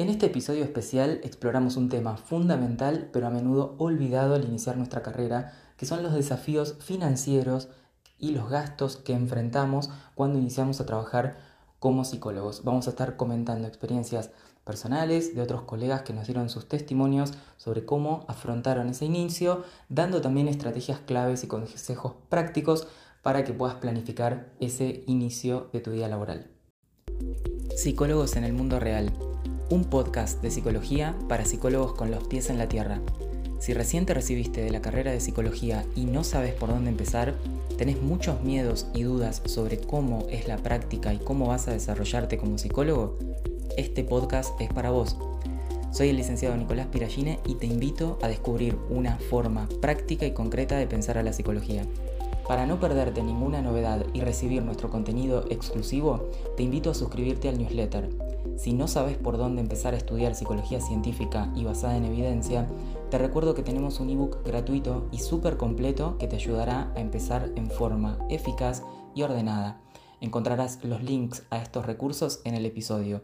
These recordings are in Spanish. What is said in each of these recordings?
En este episodio especial exploramos un tema fundamental pero a menudo olvidado al iniciar nuestra carrera, que son los desafíos financieros y los gastos que enfrentamos cuando iniciamos a trabajar como psicólogos. Vamos a estar comentando experiencias personales de otros colegas que nos dieron sus testimonios sobre cómo afrontaron ese inicio, dando también estrategias claves y consejos prácticos para que puedas planificar ese inicio de tu día laboral. Psicólogos en el mundo real un podcast de psicología para psicólogos con los pies en la tierra. Si recién te recibiste de la carrera de psicología y no sabes por dónde empezar, tenés muchos miedos y dudas sobre cómo es la práctica y cómo vas a desarrollarte como psicólogo, este podcast es para vos. Soy el licenciado Nicolás Piragine y te invito a descubrir una forma práctica y concreta de pensar a la psicología. Para no perderte ninguna novedad y recibir nuestro contenido exclusivo, te invito a suscribirte al newsletter. Si no sabes por dónde empezar a estudiar psicología científica y basada en evidencia, te recuerdo que tenemos un ebook gratuito y súper completo que te ayudará a empezar en forma eficaz y ordenada. Encontrarás los links a estos recursos en el episodio.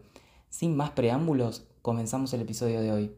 Sin más preámbulos, comenzamos el episodio de hoy.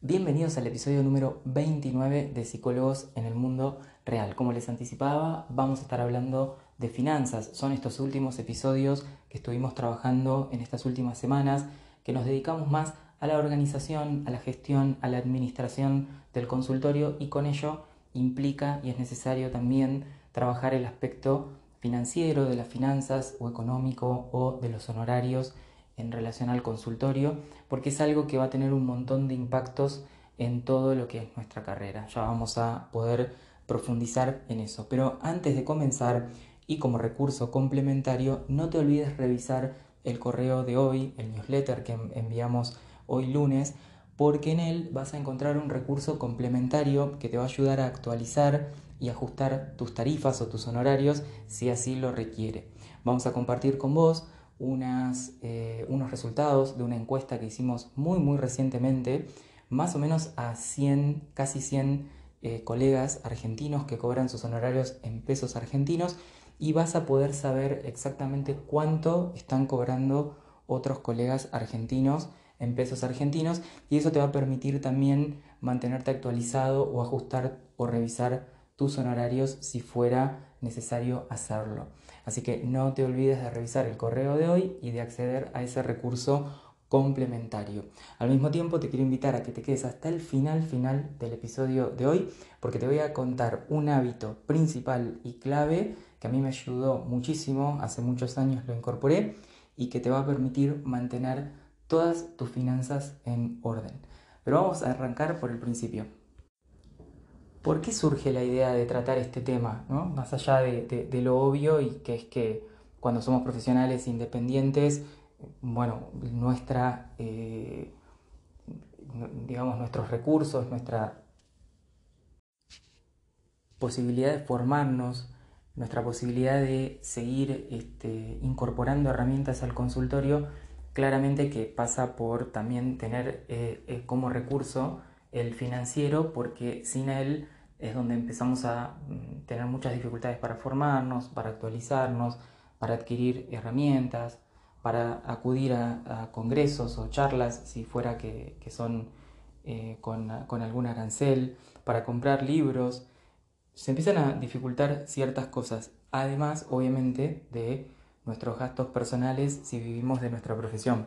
Bienvenidos al episodio número 29 de Psicólogos en el Mundo Real. Como les anticipaba, vamos a estar hablando de finanzas. Son estos últimos episodios que estuvimos trabajando en estas últimas semanas, que nos dedicamos más a la organización, a la gestión, a la administración del consultorio y con ello implica y es necesario también trabajar el aspecto financiero de las finanzas o económico o de los honorarios en relación al consultorio, porque es algo que va a tener un montón de impactos en todo lo que es nuestra carrera. Ya vamos a poder profundizar en eso. Pero antes de comenzar y como recurso complementario, no te olvides revisar el correo de hoy, el newsletter que enviamos hoy lunes, porque en él vas a encontrar un recurso complementario que te va a ayudar a actualizar y ajustar tus tarifas o tus honorarios si así lo requiere. Vamos a compartir con vos eh, unos resultados de una encuesta que hicimos muy muy recientemente, más o menos a 100, casi 100 eh, colegas argentinos que cobran sus honorarios en pesos argentinos y vas a poder saber exactamente cuánto están cobrando otros colegas argentinos en pesos argentinos y eso te va a permitir también mantenerte actualizado o ajustar o revisar tus honorarios si fuera necesario hacerlo. Así que no te olvides de revisar el correo de hoy y de acceder a ese recurso complementario. Al mismo tiempo te quiero invitar a que te quedes hasta el final final del episodio de hoy porque te voy a contar un hábito principal y clave que a mí me ayudó muchísimo, hace muchos años lo incorporé y que te va a permitir mantener todas tus finanzas en orden. Pero vamos a arrancar por el principio. ¿Por qué surge la idea de tratar este tema? Más allá de, lo obvio y que es que cuando somos profesionales independientes, bueno, nuestra, eh, digamos, nuestros recursos, nuestra posibilidad de formarnos, nuestra posibilidad de seguir este, incorporando herramientas al consultorio, claramente que pasa por también tener eh, eh, como recurso el financiero, porque sin él es donde empezamos a mm, tener muchas dificultades para formarnos, para actualizarnos, para adquirir herramientas, para acudir a, congresos o charlas, si fuera que, son eh, con, con algún arancel, para comprar libros. Se empiezan a dificultar ciertas cosas, además obviamente de nuestros gastos personales si vivimos de nuestra profesión.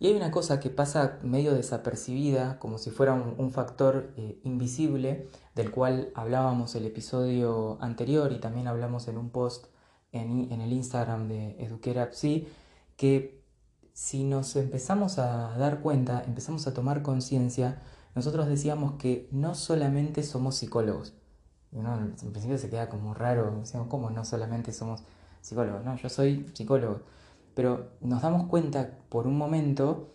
Y hay una cosa que pasa medio desapercibida, como si fuera un, factor eh, invisible, del cual hablábamos el episodio anterior y también hablamos en un post en, el Instagram de EduqueraPsi, que si nos empezamos a dar cuenta, empezamos a tomar conciencia, nosotros decíamos que no solamente somos psicólogos. En principio se queda como raro, decíamos, ¿cómo no solamente somos psicólogos? No, yo soy psicólogo pero nos damos cuenta por un momento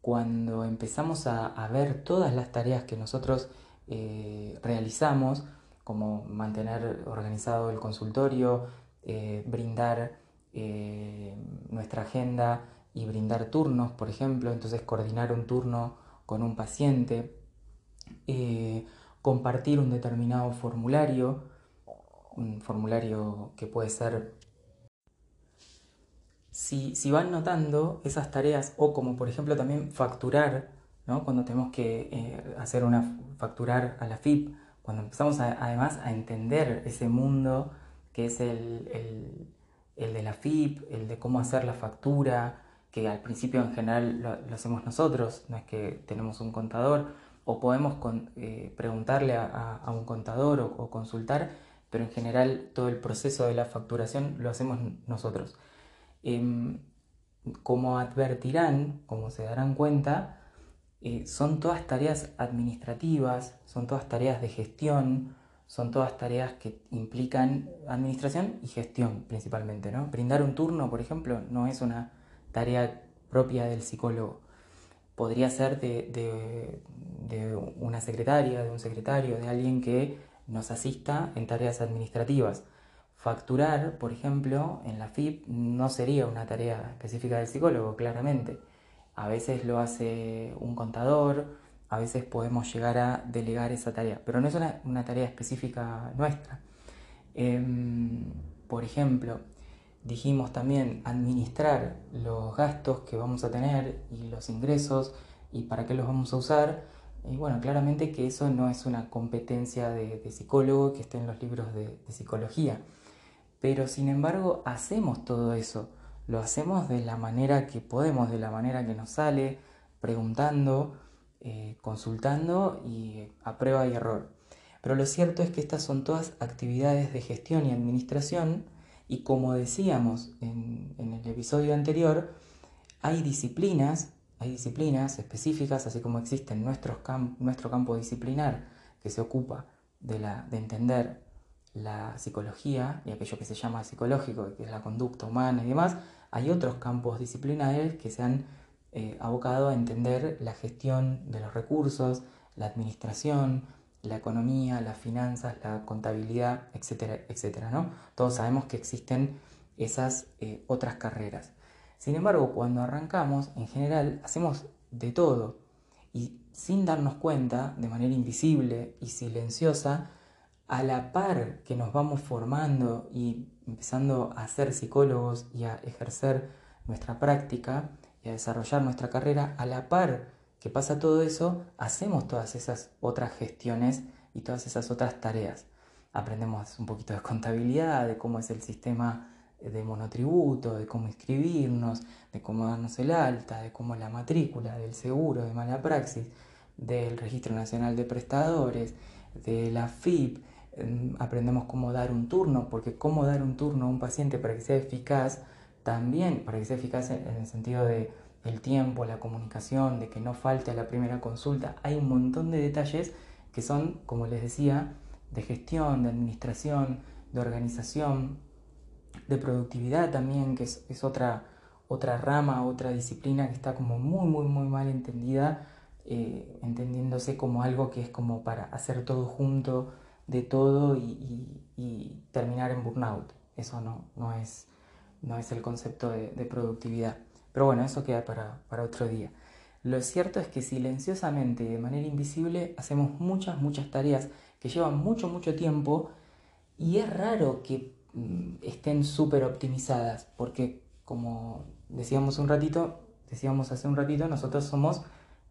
cuando empezamos a, ver todas las tareas que nosotros eh, realizamos, como mantener organizado el consultorio, eh, brindar eh, nuestra agenda y brindar turnos, por ejemplo, entonces coordinar un turno con un paciente, compartir un determinado formulario, un formulario que puede ser si, si van notando esas tareas, o como por ejemplo también facturar, ¿no? cuando tenemos que eh, hacer una facturar a la FIP, cuando empezamos además a entender ese mundo que es el, el, de la FIP, el de cómo hacer la factura, que al principio en general lo, hacemos nosotros, no es que tenemos un contador, o podemos eh, preguntarle a, un contador o, consultar, pero en general todo el proceso de la facturación lo hacemos nosotros. Em, como advertirán, como se darán cuenta, eh, son todas tareas administrativas, son todas tareas de gestión, son todas tareas que implican administración y gestión principalmente. ¿no? Brindar un turno, por ejemplo, no es una tarea propia del psicólogo. Podría ser de, de una secretaria, de un secretario, de alguien que nos asista en tareas administrativas. Facturar, por ejemplo, en la FIP no sería una tarea específica del psicólogo, claramente. A veces lo hace un contador, a veces podemos llegar a delegar esa tarea, pero no es una, tarea específica nuestra. Em, por ejemplo, dijimos también administrar los gastos que vamos a tener y los ingresos y para qué los vamos a usar. Y bueno, claramente que eso no es una competencia de, psicólogo que esté en los libros de psicología. Pero sin embargo hacemos todo eso lo hacemos de la manera que podemos, de la manera que nos sale, preguntando, eh, consultando y a prueba y error. Pero lo cierto es que estas son todas actividades de gestión y administración y como decíamos en, el episodio anterior, hay disciplinas, hay disciplinas específicas, así como existe nuestro campo disciplinar que se ocupa de entender la psicología y aquello que se llama psicológico, que es la conducta humana y demás, hay otros campos disciplinares que se han eh, abocado a entender la gestión de los recursos, la administración, la economía, las finanzas, la contabilidad, etcétera, etcétera. ¿no? Todos sabemos que existen esas eh, otras carreras. Sin embargo, cuando arrancamos, en general, hacemos de todo y sin darnos cuenta, de manera invisible y silenciosa, a la par que nos vamos formando y empezando a ser psicólogos y a ejercer nuestra práctica y a desarrollar nuestra carrera, a la par que pasa todo eso, hacemos todas esas otras gestiones y todas esas otras tareas. Aprendemos un poquito de contabilidad, de cómo es el sistema de monotributo, de cómo inscribirnos, de cómo darnos el alta, de cómo la matrícula, del seguro, de mala praxis, del Registro Nacional de Prestadores, de la FIP, aprendemos cómo dar un turno, porque cómo dar un turno a un paciente para que sea eficaz, también para que sea eficaz en el sentido de el tiempo, la comunicación, de que no falte a la primera consulta, hay un montón de detalles que son, como les decía, de gestión, de administración, de organización, de productividad también, que es, otra, otra rama, otra disciplina que está como muy, muy, muy mal entendida, eh, entendiéndose como algo que es como para hacer todo junto, de todo y, terminar en burnout. Eso no, no, es, no es el concepto de, productividad. Pero bueno, eso queda para, otro día. Lo cierto es que silenciosamente de manera invisible hacemos muchas, muchas tareas que llevan mucho, mucho tiempo y es raro que mm, estén súper optimizadas porque como decíamos un ratito, decíamos hace un ratito, nosotros somos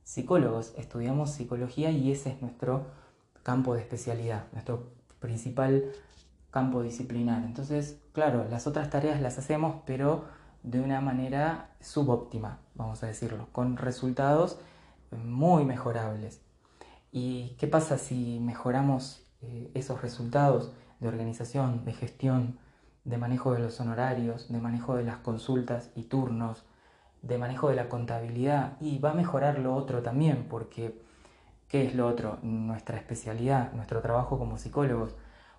psicólogos, estudiamos psicología y ese es nuestro campo de especialidad, nuestro principal campo disciplinar. Entonces, claro, las otras tareas las hacemos, pero de una manera subóptima, vamos a decirlo, con resultados muy mejorables. ¿Y qué pasa si mejoramos eh, esos resultados de organización, de gestión, de manejo de los honorarios, de manejo de las consultas y turnos, de manejo de la contabilidad? Y va a mejorar lo otro también, porque ¿Qué es lo otro? Nuestra especialidad, nuestro trabajo como psicólogos,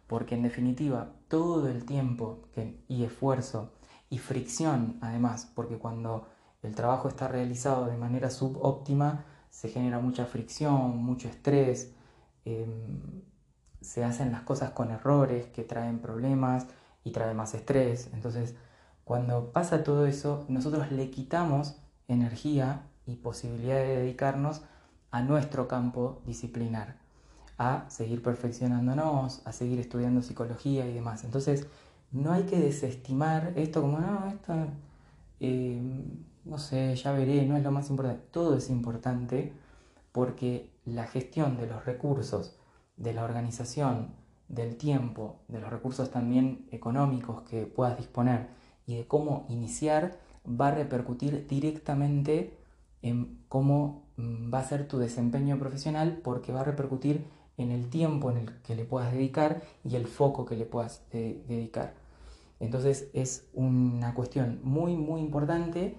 porque en definitiva todo el tiempo y esfuerzo y fricción además, porque cuando el trabajo está realizado de manera subóptima se genera mucha fricción, mucho estrés, em, se hacen las cosas con errores que traen problemas y traen más estrés. Entonces, cuando pasa todo eso, nosotros le quitamos energía y posibilidad de dedicarnos a nuestro campo disciplinar, a seguir perfeccionándonos, a seguir estudiando psicología y demás. Entonces, no hay que desestimar esto como, no, esto eh, no sé, ya veré, no es lo más importante. Todo es importante porque la gestión de los recursos, de la organización, del tiempo, de los recursos también económicos que puedas disponer y de cómo iniciar va a repercutir directamente en cómo mm, va a ser tu desempeño profesional porque va a repercutir en el tiempo en el que le puedas dedicar y el foco que le puedas eh, dedicar. Entonces es una cuestión muy muy importante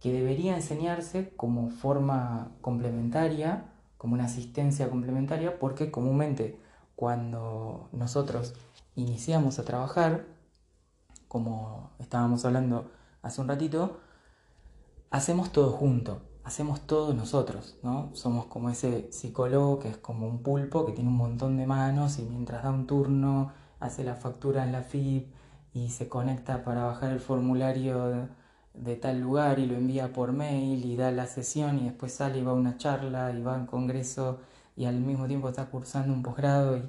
que debería enseñarse como forma complementaria, como una asistencia complementaria, porque comúnmente cuando nosotros iniciamos a trabajar, como estábamos hablando hace un ratito, hacemos todo junto, hacemos todo nosotros, ¿no? Somos como ese psicólogo que es como un pulpo que tiene un montón de manos y mientras da un turno hace la factura en la FIP y se conecta para bajar el formulario de tal lugar y lo envía por mail y da la sesión y después sale y va a una charla y va a un congreso y al mismo tiempo está cursando un posgrado y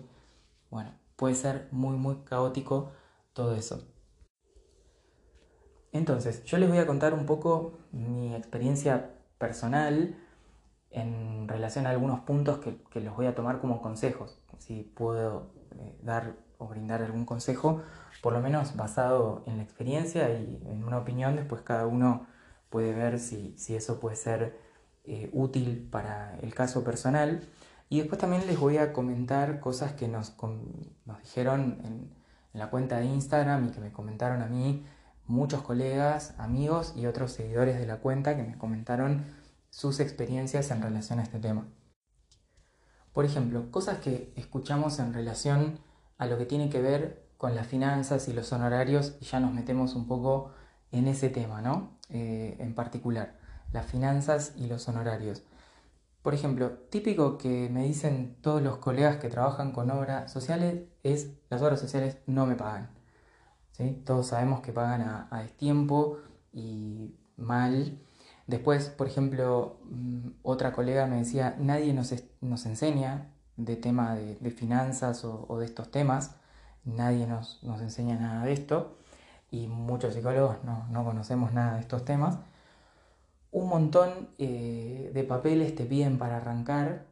bueno, puede ser muy muy caótico todo eso. Entonces, yo les voy a contar un poco mi experiencia personal en relación a algunos puntos que, que los voy a tomar como consejos. Si puedo eh, dar o brindar algún consejo por lo menos basado en la experiencia y en una opinión, después cada uno puede ver si, eso puede ser eh, útil para el caso personal. Y después también les voy a comentar cosas que nos, nos dijeron en, en la cuenta de Instagram y que me comentaron a mí muchos colegas, amigos y otros seguidores de la cuenta que me comentaron sus experiencias en relación a este tema. Por ejemplo, cosas que escuchamos en relación a lo que tiene que ver con las finanzas y los honorarios y ya nos metemos un poco en ese tema, ¿no? Eh, en particular, las finanzas y los honorarios. Por ejemplo, típico que me dicen todos los colegas que trabajan con obras sociales es las obras sociales no me pagan. ¿sí? Todos sabemos que pagan a, a destiempo y mal. Después, por ejemplo, mm, otra colega me decía, nadie nos, nos enseña de tema de, finanzas o, de estos temas nadie nos, enseña nada de esto y muchos psicólogos no, conocemos nada de estos temas. Un montón eh, de papeles te piden para arrancar,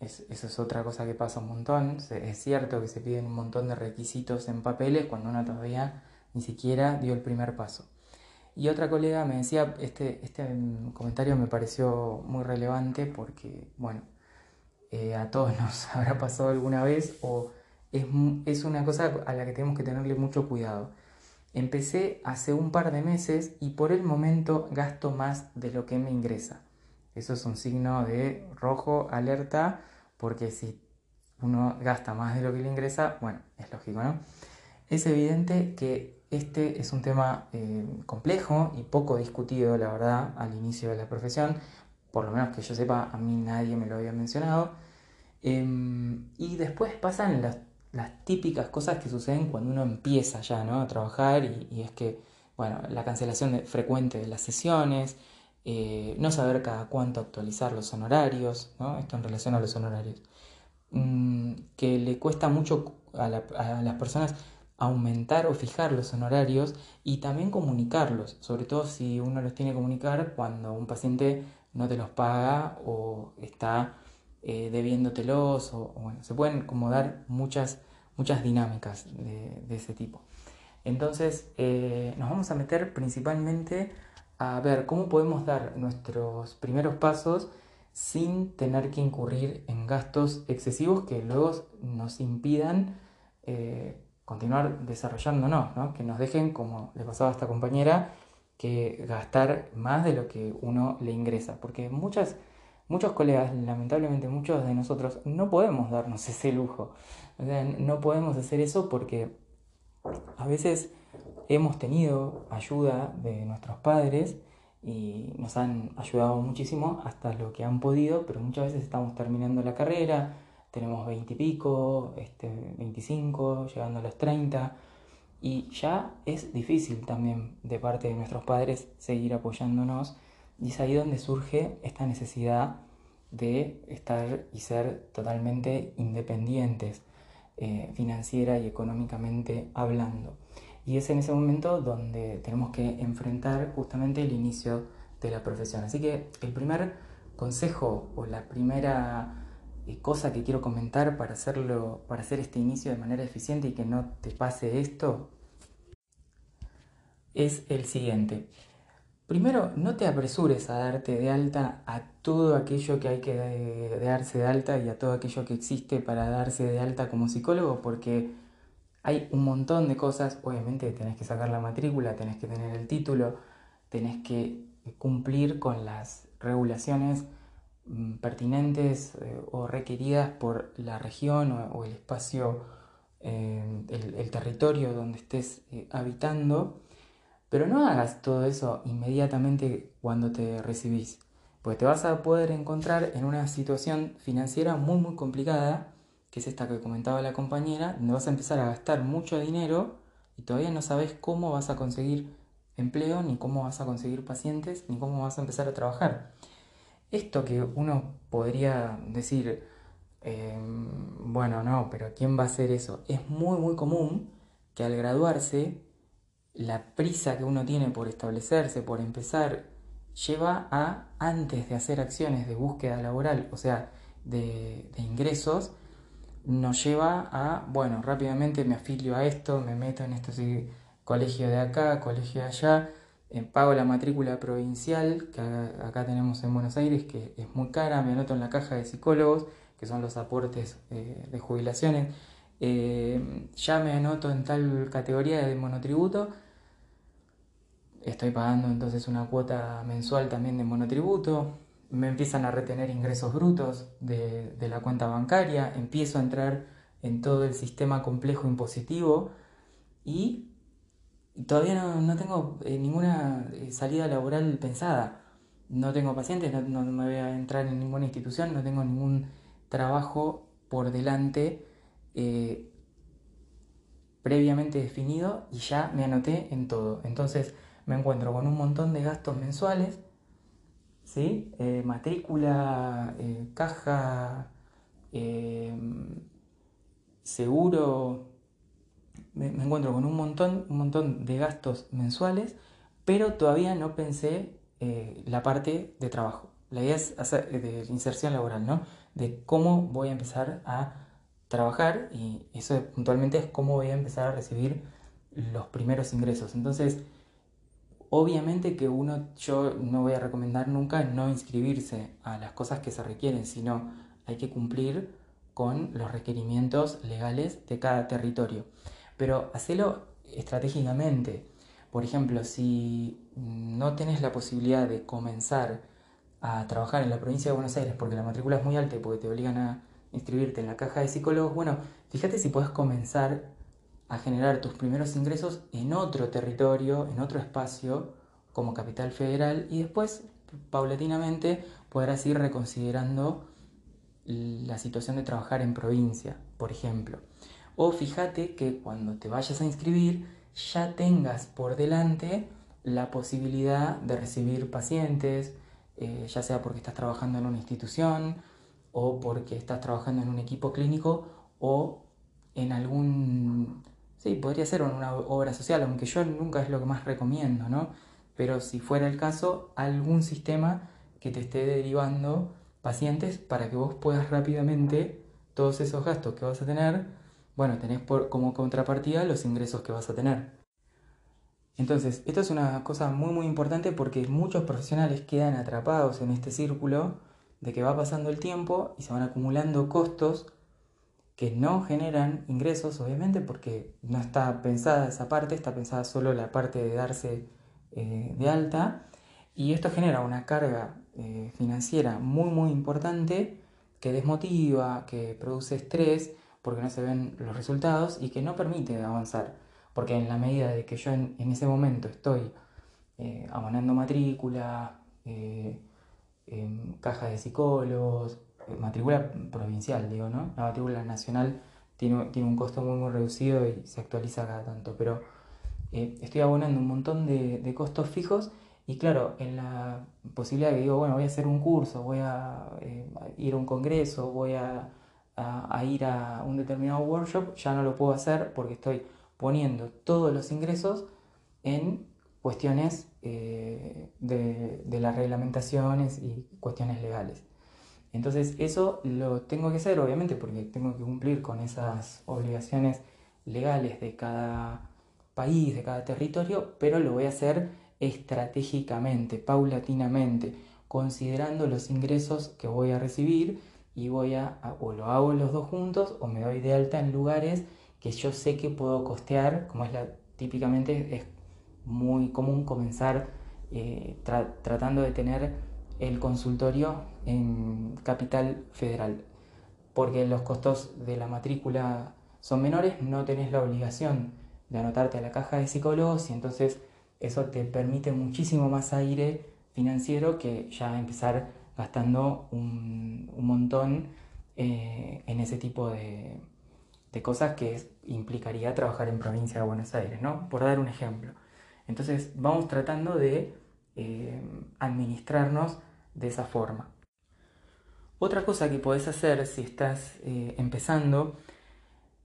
eso es otra cosa que pasa un montón, es cierto que se piden un montón de requisitos en papeles cuando uno todavía ni siquiera dio el primer paso. Y otra colega me decía, este, este comentario me pareció muy relevante porque, bueno, eh, a todos nos habrá pasado alguna vez o es, una cosa a la que tenemos que tenerle mucho cuidado. Empecé hace un par de meses y por el momento gasto más de lo que me ingresa. Eso es un signo de rojo, alerta, porque si uno gasta más de lo que le ingresa, bueno, es lógico, ¿no? Es evidente que este es un tema eh, complejo y poco discutido, la verdad, al inicio de la profesión. Por lo menos que yo sepa, a mí nadie me lo había mencionado. Em, y después pasan las las típicas cosas que suceden cuando uno empieza ya ¿no? a trabajar y, es que, bueno, la cancelación frecuente de las sesiones, eh, no saber cada cuánto actualizar los honorarios, ¿no? esto en relación a los honorarios, mm, que le cuesta mucho a, las personas aumentar o fijar los honorarios y también comunicarlos, sobre todo si uno los tiene que comunicar cuando un paciente no te los paga o está eh, debiéndotelos, o, bueno, se pueden como dar muchas muchas dinámicas de, ese tipo. Entonces eh, nos vamos a meter principalmente a ver cómo podemos dar nuestros primeros pasos sin tener que incurrir en gastos excesivos que luego nos impidan eh, continuar desarrollándonos, ¿no? que nos dejen, como le pasaba a esta compañera, que gastar más de lo que uno le ingresa, porque muchas Muchos colegas, lamentablemente muchos de nosotros, no podemos darnos ese lujo. no podemos hacer eso porque a veces hemos tenido ayuda de nuestros padres y nos han ayudado muchísimo hasta lo que han podido, pero muchas veces estamos terminando la carrera, tenemos 20 y pico, este, 25, llegando a los 30, y ya es difícil también de parte de nuestros padres seguir apoyándonos y es ahí donde surge esta necesidad de estar y ser totalmente independientes eh, financiera y económicamente hablando. y es en ese momento donde tenemos que enfrentar justamente el inicio de la profesión. Así que el primer consejo o la primera eh, cosa que quiero comentar para hacerlo, para hacer este inicio de manera eficiente y que no te pase esto, es el siguiente. Primero, no te apresures a darte de alta a todo aquello que hay que darse de alta y a todo aquello que existe para darse de alta como psicólogo, porque hay un montón de cosas. Obviamente tenés que sacar la matrícula, tenés que tener el título, tenés que cumplir con las regulaciones mm, pertinentes eh, o requeridas por la región o, el espacio, eh, el, territorio donde estés eh, habitando pero no hagas todo eso inmediatamente cuando te recibís, porque te vas a poder encontrar en una situación financiera muy muy complicada, que es esta que comentaba la compañera, donde vas a empezar a gastar mucho dinero y todavía no sabes cómo vas a conseguir empleo, ni cómo vas a conseguir pacientes, ni cómo vas a empezar a trabajar. Esto que uno podría decir, em, bueno, no, pero ¿quién va a hacer eso? Es muy, muy común que al graduarse la prisa que uno tiene por establecerse, por empezar, lleva a, antes de hacer acciones de búsqueda laboral, o sea, de, ingresos, nos lleva a, bueno, rápidamente me afilio a esto, me meto en este colegio de acá, colegio de allá, eh, pago la matrícula provincial, que acá, tenemos en Buenos Aires, que es muy cara, me anoto en la caja de psicólogos, que son los aportes eh, de jubilaciones, eh, ya me anoto en tal categoría de monotributo, estoy pagando entonces una cuota mensual también de monotributo, me empiezan a retener ingresos brutos de, la cuenta bancaria, empiezo a entrar en todo el sistema complejo impositivo y todavía no, tengo eh, ninguna eh, salida laboral pensada. No tengo pacientes, no, me voy a entrar en ninguna institución, no tengo ningún trabajo por delante eh, previamente definido y ya me anoté en todo. Entonces, me encuentro con un montón de gastos mensuales, ¿sí? Eh, matrícula, eh, caja, eh, seguro, me, encuentro con un montón, un montón de gastos mensuales, pero todavía no pensé la parte de trabajo. La idea es de inserción laboral, ¿no? De cómo voy a empezar a trabajar y eso puntualmente es cómo voy a empezar a recibir los primeros ingresos. Entonces, Obviamente que uno, yo no voy a recomendar nunca no inscribirse a las cosas que se requieren, sino hay que cumplir con los requerimientos legales de cada territorio. Pero hacelo estratégicamente. Por ejemplo, si no tenés la posibilidad de comenzar a trabajar en la provincia de Buenos Aires porque la matrícula es muy alta y porque te obligan a inscribirte en la caja de psicólogos, bueno, fíjate si puedes comenzar a generar tus primeros ingresos en otro territorio, en otro espacio, como capital federal, y después, paulatinamente, podrás ir reconsiderando la situación de trabajar en provincia, por ejemplo. O fíjate que cuando te vayas a inscribir, ya tengas por delante la posibilidad de recibir pacientes, eh, ya sea porque estás trabajando en una institución o porque estás trabajando en un equipo clínico o en algún Sí, podría ser una obra social, aunque yo nunca es lo que más recomiendo, ¿no? Pero si fuera el caso, algún sistema que te esté derivando pacientes para que vos puedas rápidamente todos esos gastos que vas a tener, bueno, tenés por, como contrapartida los ingresos que vas a tener. Entonces, esto es una cosa muy muy importante porque muchos profesionales quedan atrapados en este círculo de que va pasando el tiempo y se van acumulando costos que no generan ingresos, obviamente, porque no está pensada esa parte, está pensada solo la parte de darse eh, de alta, y esto genera una carga eh, financiera muy, muy importante que desmotiva, que produce estrés, porque no se ven los resultados y que no permite avanzar, porque en la medida de que yo en, ese momento estoy eh, abonando matrícula, caja de psicólogos, matrícula provincial, digo, ¿no? La matrícula nacional tiene, tiene un costo muy, muy reducido y se actualiza cada tanto, pero eh, estoy abonando un montón de, costos fijos y claro, en la posibilidad que digo, bueno, voy a hacer un curso, voy a eh, ir a un congreso, voy a, ir a un determinado workshop, ya no lo puedo hacer porque estoy poniendo todos los ingresos en cuestiones eh, de, las reglamentaciones y cuestiones legales. Entonces eso lo tengo que hacer, obviamente, porque tengo que cumplir con esas obligaciones legales de cada país, de cada territorio, pero lo voy a hacer estratégicamente, paulatinamente, considerando los ingresos que voy a recibir y voy a, o lo hago los dos juntos o me doy de alta en lugares que yo sé que puedo costear, como es la típicamente es muy común comenzar eh, tratando de tener el consultorio en capital federal, porque los costos de la matrícula son menores, no tenés la obligación de anotarte a la caja de psicólogos y entonces eso te permite muchísimo más aire financiero que ya empezar gastando un, montón eh, en ese tipo de, cosas que implicaría trabajar en provincia de Buenos Aires, ¿no? Por dar un ejemplo. Entonces vamos tratando de eh, administrarnos de esa forma. Otra cosa que podés hacer si estás eh, empezando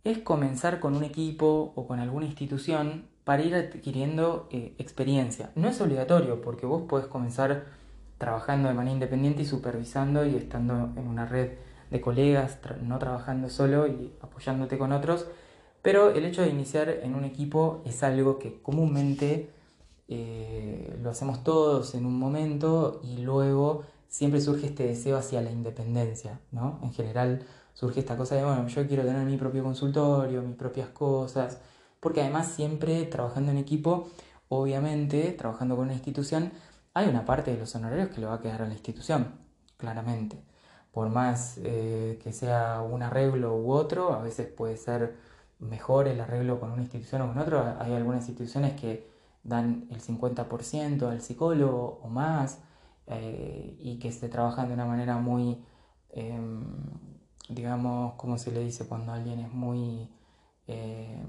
es comenzar con un equipo o con alguna institución para ir adquiriendo eh, experiencia. No es obligatorio porque vos podés comenzar trabajando de manera independiente y supervisando y estando en una red de colegas, no trabajando solo y apoyándote con otros, pero el hecho de iniciar en un equipo es algo que comúnmente eh, lo hacemos todos en un momento y luego siempre surge este deseo hacia la independencia, ¿no? En general surge esta cosa de, bueno, yo quiero tener mi propio consultorio, mis propias cosas, porque además siempre trabajando en equipo, obviamente, trabajando con una institución, hay una parte de los honorarios que lo va a quedar a la institución, claramente. Por más eh, que sea un arreglo u otro, a veces puede ser mejor el arreglo con una institución o con otra. Hay algunas instituciones que dan el 50% al psicólogo o más eh, y que se trabajan de una manera muy, em, digamos, como se le dice cuando alguien es muy... Em,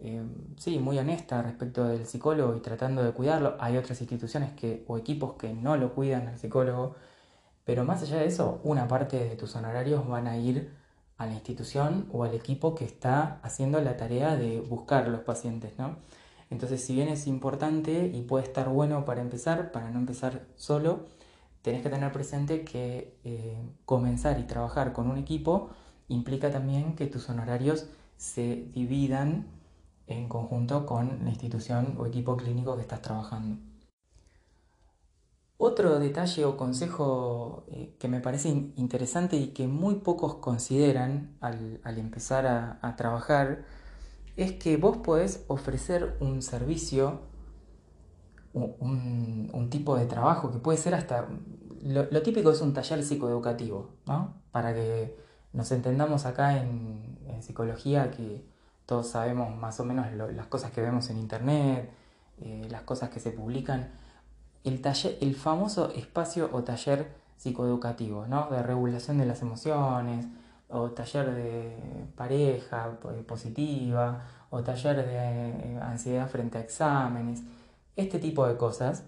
em, sí, muy honesta respecto del psicólogo y tratando de cuidarlo. Hay otras instituciones que, o equipos que no lo cuidan al psicólogo, pero más allá de eso, una parte de tus honorarios van a ir a la institución o al equipo que está haciendo la tarea de buscar los pacientes, ¿no? Entonces, si bien es importante y puede estar bueno para empezar, para no empezar solo, tenés que tener presente que eh, comenzar y trabajar con un equipo implica también que tus honorarios se dividan en conjunto con la institución o equipo clínico que estás trabajando. Otro detalle o consejo eh, que me parece interesante y que muy pocos consideran al, empezar a, trabajar es que vos podés ofrecer un servicio, un, tipo de trabajo que puede ser hasta... Lo, típico es un taller psicoeducativo, ¿no? Para que nos entendamos acá en, psicología que todos sabemos más o menos las cosas que vemos en internet, eh, las cosas que se publican el, taller, el famoso espacio o taller psicoeducativo, ¿no? De regulación de las emociones, o taller de pareja positiva, o taller de eh, ansiedad frente a exámenes, este tipo de cosas.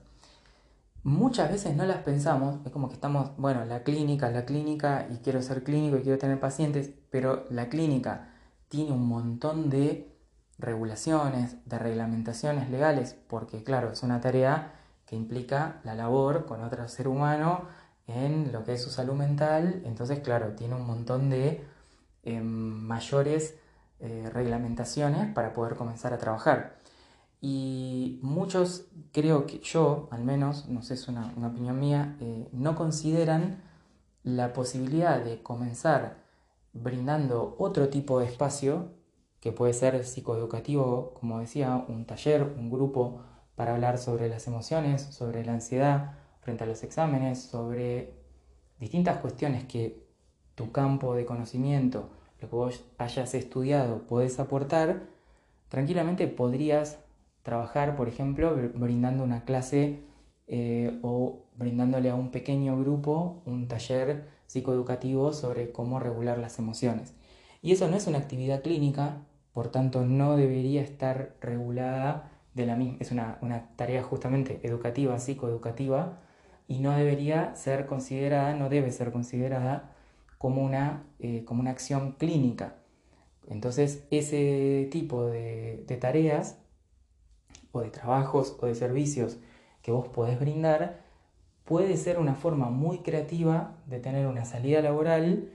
Muchas veces no las pensamos, es como que estamos, bueno, la clínica, la clínica, y quiero ser clínico y quiero tener pacientes, pero la clínica tiene un montón de regulaciones, de reglamentaciones legales, porque claro, es una tarea que implica la labor con otro ser humano en lo que es su salud mental. Entonces, claro, tiene un montón de em, mayores eh, reglamentaciones para poder comenzar a trabajar. Y muchos, creo que yo, al menos, no sé, es una, opinión mía, eh, no consideran la posibilidad de comenzar brindando otro tipo de espacio, que puede ser psicoeducativo, como decía, un taller, un grupo para hablar sobre las emociones, sobre la ansiedad frente a los exámenes, sobre distintas cuestiones que tu campo de conocimiento, lo que vos hayas estudiado, podés aportar, tranquilamente podrías trabajar, por ejemplo, brindando una clase eh, o brindándole a un pequeño grupo un taller psicoeducativo sobre cómo regular las emociones. Y eso no es una actividad clínica, por tanto no debería estar regulada la es una, tarea justamente educativa, psicoeducativa, y no debería ser considerada, no debe ser considerada como una, eh, como una acción clínica. Entonces, ese tipo de, tareas o de trabajos o de servicios que vos podés brindar puede ser una forma muy creativa de tener una salida laboral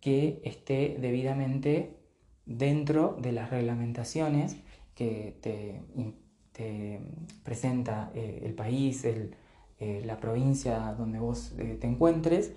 que esté debidamente dentro de las reglamentaciones que te, presenta eh, el país, eh, la provincia donde vos eh, te encuentres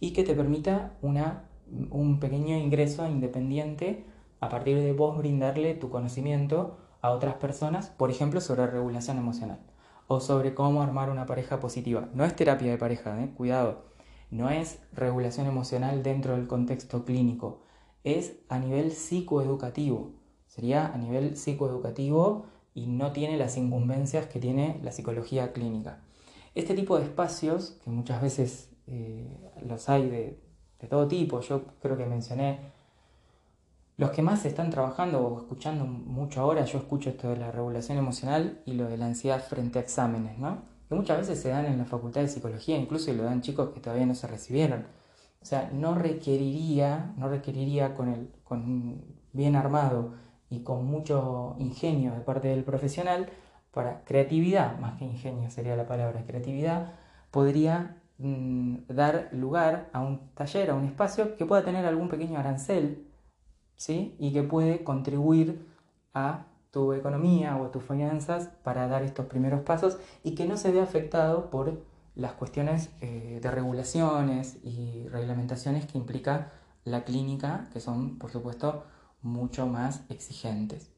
y que te permita una, un pequeño ingreso independiente a partir de vos brindarle tu conocimiento a otras personas, por ejemplo, sobre regulación emocional o sobre cómo armar una pareja positiva. No es terapia de pareja, ¿eh? cuidado. No es regulación emocional dentro del contexto clínico. Es a nivel psicoeducativo. Sería a nivel psicoeducativo y no tiene las incumbencias que tiene la psicología clínica. Este tipo de espacios, que muchas veces eh, los hay de, de todo tipo, yo creo que mencioné los que más están trabajando o escuchando mucho ahora, yo escucho esto de la regulación emocional y lo de la ansiedad frente a exámenes, ¿no? Que muchas veces se dan en la facultad de psicología, incluso y lo dan chicos que todavía no se recibieron. O sea, no requeriría, no requeriría con el, con bien armado y con mucho ingenio de parte del profesional para creatividad, más que ingenio sería la palabra, creatividad, podría mm, dar lugar a un taller, a un espacio que pueda tener algún pequeño arancel ¿sí? y que puede contribuir a tu economía o a tus finanzas para dar estos primeros pasos y que no se vea afectado por las cuestiones eh, de regulaciones y reglamentaciones que implica la clínica, que son, por supuesto, mucho más exigentes.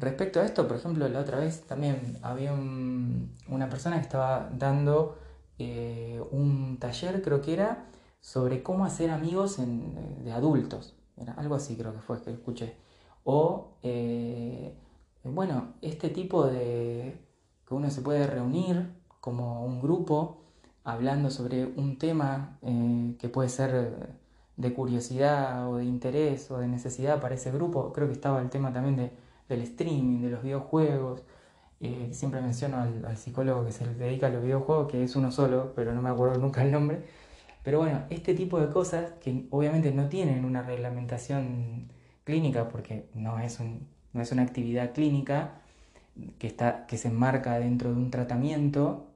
Respecto a esto, por ejemplo, la otra vez también había una persona que estaba dando eh, un taller, creo que era, sobre cómo hacer amigos de adultos algo así creo que fue que escuché. O, eh, bueno, este tipo de que uno se puede reunir como un grupo hablando sobre un tema eh, que puede ser de curiosidad o de interés o de necesidad para ese grupo. Creo que estaba el tema también de, del streaming, de los videojuegos. Eh, siempre menciono al, psicólogo que se dedica a los videojuegos, que es uno solo, pero no me acuerdo nunca el nombre. Pero bueno, este tipo de cosas que obviamente no tienen una reglamentación clínica porque no es, no es una actividad clínica que, está, que se enmarca dentro de un tratamiento,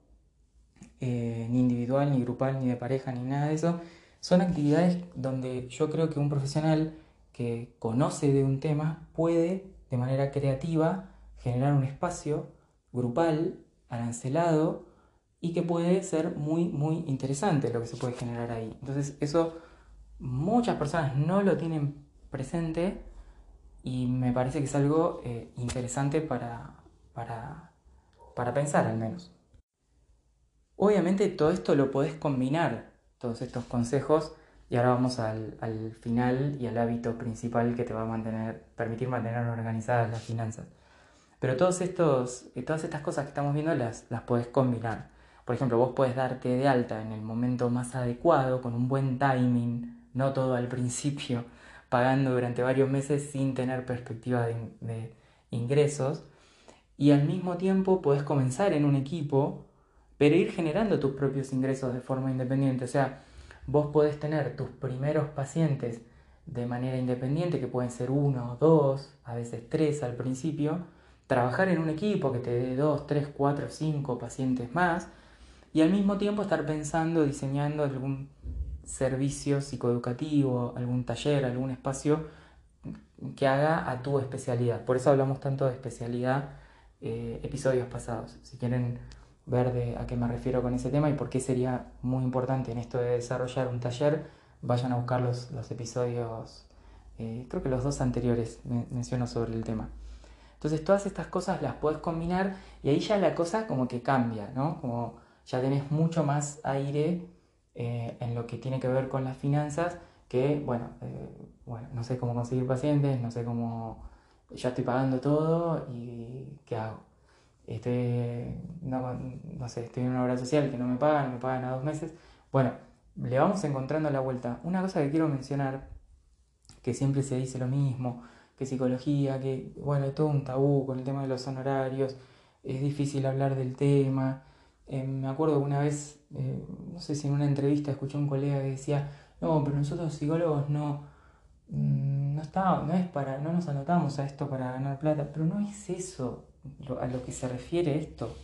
eh, ni individual, ni grupal, ni de pareja, ni nada de eso, son actividades donde yo creo que un profesional que conoce de un tema puede de manera creativa generar un espacio grupal, arancelado, y que puede ser muy, muy interesante lo que se puede generar ahí. Entonces eso muchas personas no lo tienen presente y me parece que es algo eh, interesante para, para, para pensar al menos. Obviamente todo esto lo podés combinar, todos estos consejos, y ahora vamos al, al, final y al hábito principal que te va a mantener, permitir mantener organizadas las finanzas. Pero todos estos, eh, todas estas cosas que estamos viendo las, las podés combinar. Por ejemplo, vos puedes darte de alta en el momento más adecuado, con un buen timing, no todo al principio, pagando durante varios meses sin tener perspectiva de, ingresos. Y al mismo tiempo puedes comenzar en un equipo, pero ir generando tus propios ingresos de forma independiente. O sea, vos podés tener tus primeros pacientes de manera independiente, que pueden ser uno, dos, a veces tres al principio, trabajar en un equipo que te dé dos, tres, cuatro, cinco pacientes más, y al mismo tiempo estar pensando, diseñando algún servicio psicoeducativo, algún taller, algún espacio que haga a tu especialidad. Por eso hablamos tanto de especialidad eh, episodios pasados. Si quieren ver de a qué me refiero con ese tema y por qué sería muy importante en esto de desarrollar un taller, vayan a buscar los, episodios, eh, creo que los dos anteriores menciono sobre el tema. Entonces todas estas cosas las puedes combinar y ahí ya la cosa como que cambia, ¿no? Como ya tenés mucho más aire eh, en lo que tiene que ver con las finanzas que, bueno, eh, bueno, no sé cómo conseguir pacientes, no sé cómo, ya estoy pagando todo y ¿qué hago? Estoy, no, no sé, estoy en una obra social que no me pagan, me pagan a dos meses. Bueno, le vamos encontrando la vuelta. Una cosa que quiero mencionar, que siempre se dice lo mismo, que psicología, que, bueno, hay todo un tabú con el tema de los honorarios, es difícil hablar del tema, eh, me acuerdo que una vez, eh, no sé si en una entrevista escuché a un colega que decía, no, pero nosotros psicólogos no, mm, no, está, no es para, no nos anotamos a esto para ganar plata, pero no es eso a lo que se refiere esto.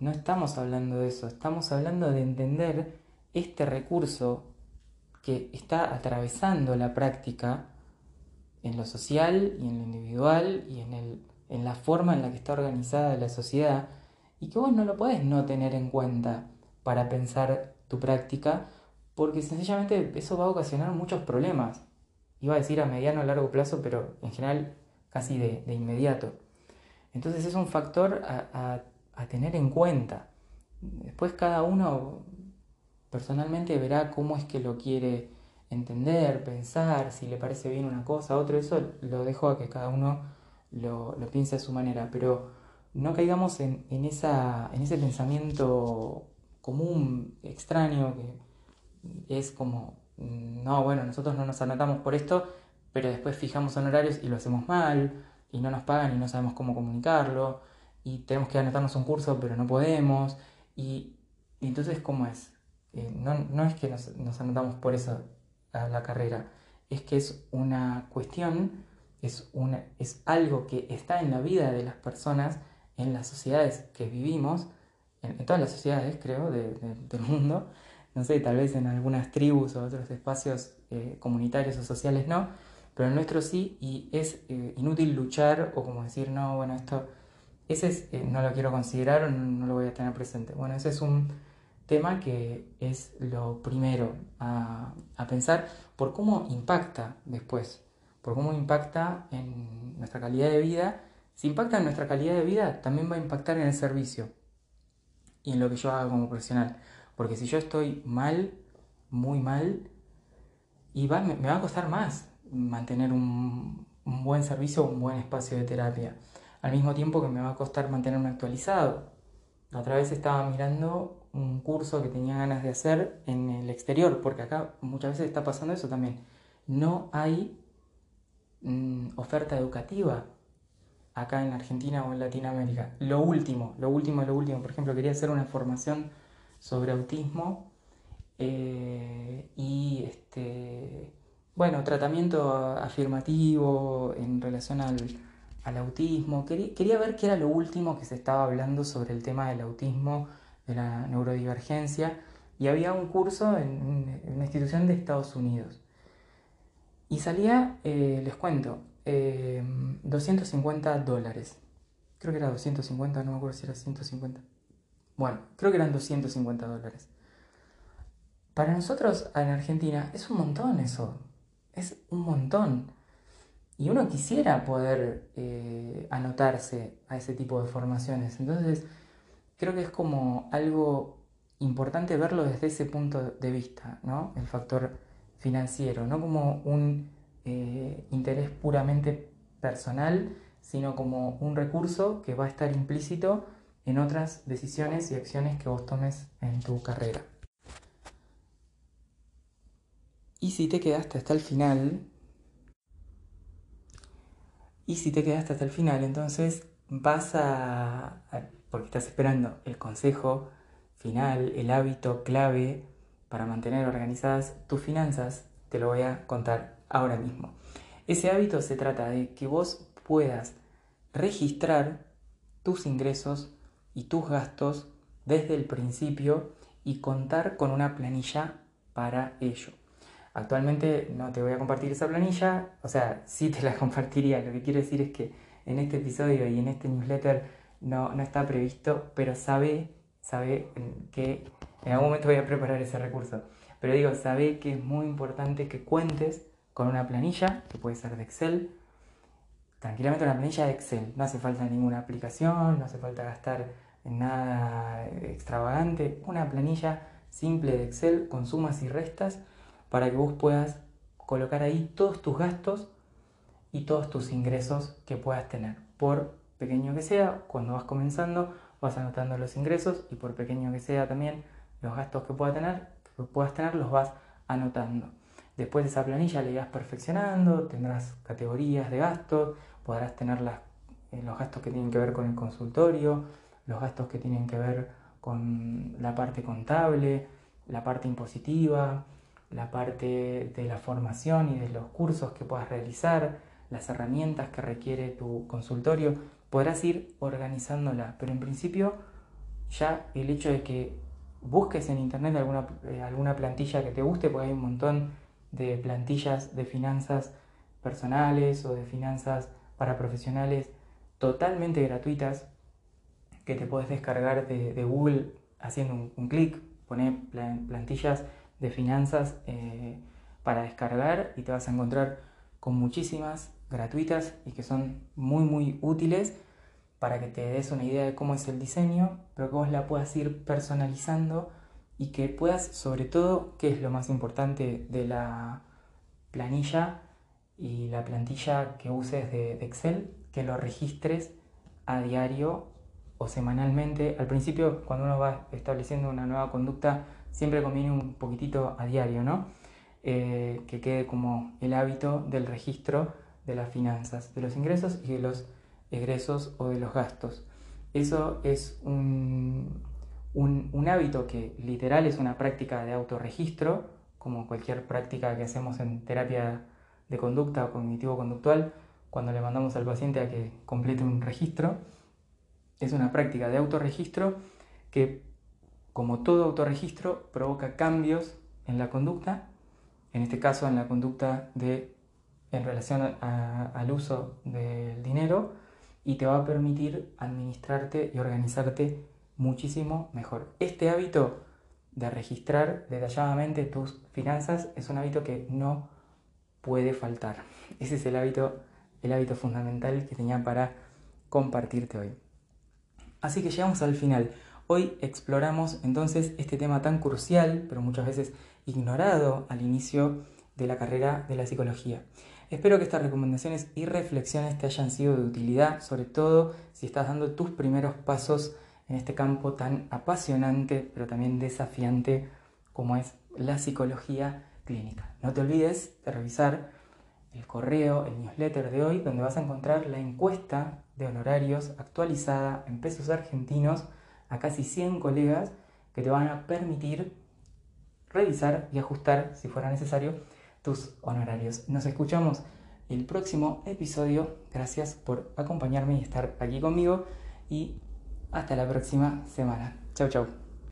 No estamos hablando de eso, estamos hablando de entender este recurso que está atravesando la práctica en lo social y en lo individual y en, el, en la forma en la que está organizada la sociedad y que vos no lo podés no tener en cuenta para pensar tu práctica porque sencillamente eso va a ocasionar muchos problemas. Iba a decir a mediano o largo plazo, pero en general casi de, inmediato. Entonces es un factor a, tener en cuenta. Después cada uno personalmente verá cómo es que lo quiere entender, pensar, si le parece bien una cosa, otro, eso lo dejo a que cada uno lo, piense a su manera, pero no caigamos en, esa, en ese pensamiento común, extraño, que es como, no, bueno, nosotros no nos anotamos por esto, pero después fijamos honorarios y lo hacemos mal, y no nos pagan y no sabemos cómo comunicarlo, y tenemos que anotarnos un curso, pero no podemos, y, entonces, ¿cómo es? Eh, no, es que nos, nos anotamos por eso a la carrera, es que es una cuestión, es, una, es algo que está en la vida de las personas, en las sociedades que vivimos, en, todas las sociedades creo del mundo, no sé, tal vez en algunas tribus o otros espacios eh, comunitarios o sociales no, pero en nuestro sí, y es eh, inútil luchar o como decir, no, bueno, esto, ese es, eh, no lo quiero considerar o no, lo voy a tener presente. Bueno, ese es un tema que es lo primero a, pensar por cómo impacta después, por cómo impacta en nuestra calidad de vida. Si impacta en nuestra calidad de vida, también va a impactar en el servicio y en lo que yo haga como profesional. Porque si yo estoy mal, muy mal, y va, me, va a costar más mantener un, un buen servicio, un buen espacio de terapia. Al mismo tiempo que me va a costar mantenerme actualizado. La otra vez estaba mirando un curso que tenía ganas de hacer en el exterior, porque acá muchas veces está pasando eso también. No hay mm, oferta educativa acá en Argentina o en Latinoamérica. Lo último, lo último, lo último. Por ejemplo, quería hacer una formación sobre autismo eh, y este, bueno, tratamiento afirmativo en relación al, autismo. quería ver qué era lo último que se estaba hablando sobre el tema del autismo de la neurodivergencia y había un curso en, una institución de Estados Unidos. Y salía, eh, les cuento, 250 eh, dólares. Creo que era 250, no me acuerdo si era 150. Bueno, creo que eran 250 dólares. Para nosotros en Argentina es un montón eso. Es un montón. Y uno quisiera poder eh, anotarse a ese tipo de formaciones. Entonces, creo que es como algo importante verlo desde ese punto de vista, ¿no? El factor financiero, no como un eh, interés puramente personal, sino como un recurso que va a estar implícito en otras decisiones y acciones que vos tomes en tu carrera. Y si te quedaste hasta el final, y si te quedaste hasta el final, entonces vas a porque estás esperando el consejo final, el hábito clave para mantener organizadas tus finanzas, te lo voy a contar ahora mismo. Ese hábito se trata de que vos puedas registrar tus ingresos y tus gastos desde el principio y contar con una planilla para ello. Actualmente no te voy a compartir esa planilla, o sea, sí te la compartiría. Lo que quiero decir es que en este episodio y en este newsletter no, no está previsto, pero sabe, sabe que en algún momento voy a preparar ese recurso. Pero digo, sabe que es muy importante que cuentes con una planilla, que puede ser de Excel, tranquilamente una planilla de Excel. No hace falta ninguna aplicación, no hace falta gastar nada extravagante. Una planilla simple de Excel con sumas y restas para que vos puedas colocar ahí todos tus gastos y todos tus ingresos que puedas tener por pequeño que sea, cuando vas comenzando vas anotando los ingresos y por pequeño que sea también los gastos que, pueda tener, que puedas tener los vas anotando. Después de esa planilla la irás perfeccionando, tendrás categorías de gastos, podrás tener eh, los gastos que tienen que ver con el consultorio, los gastos que tienen que ver con la parte contable, la parte impositiva, la parte de la formación y de los cursos que puedas realizar, las herramientas que requiere tu consultorio, podrás ir organizándola, pero en principio ya el hecho de que busques en internet alguna, eh, alguna plantilla que te guste, porque hay un montón de plantillas de finanzas personales o de finanzas para profesionales totalmente gratuitas que te puedes descargar de, Google haciendo un, clic, poner plantillas de finanzas eh, para descargar y te vas a encontrar con muchísimas gratuitas y que son muy muy útiles para que te des una idea de cómo es el diseño, pero que vos la puedas ir personalizando y que puedas, sobre todo, que es lo más importante de la planilla y la plantilla que uses de, de Excel, que lo registres a diario o semanalmente. Al principio, cuando uno va estableciendo una nueva conducta, siempre conviene un poquitito a diario, ¿no? Eh, que quede como el hábito del registro de las finanzas, de los ingresos y de los egresos o de los gastos. Eso es un, un, hábito que literal es una práctica de autorregistro, como cualquier práctica que hacemos en terapia de conducta o cognitivo-conductual, cuando le mandamos al paciente a que complete un registro. Es una práctica de autorregistro que, como todo autorregistro, provoca cambios en la conducta, en este caso en la conducta de, en relación al uso del dinero, y te va a permitir administrarte y organizarte muchísimo mejor. Este hábito de registrar detalladamente tus finanzas es un hábito que no puede faltar. Ese es el hábito, el hábito fundamental que tenía para compartirte hoy. Así que llegamos al final. Hoy exploramos entonces este tema tan crucial, pero muchas veces ignorado al inicio de la carrera de la psicología. Espero que estas recomendaciones y reflexiones te hayan sido de utilidad, sobre todo si estás dando tus primeros pasos en este campo tan apasionante, pero también desafiante como es la psicología clínica. No te olvides de revisar el correo, el newsletter de hoy, donde vas a encontrar la encuesta de honorarios actualizada en pesos argentinos a casi 100 colegas que te van a permitir revisar y ajustar, si fuera necesario, tus honorarios. Nos escuchamos el próximo episodio. Gracias por acompañarme y estar aquí conmigo y hasta la próxima semana. Chau, chau.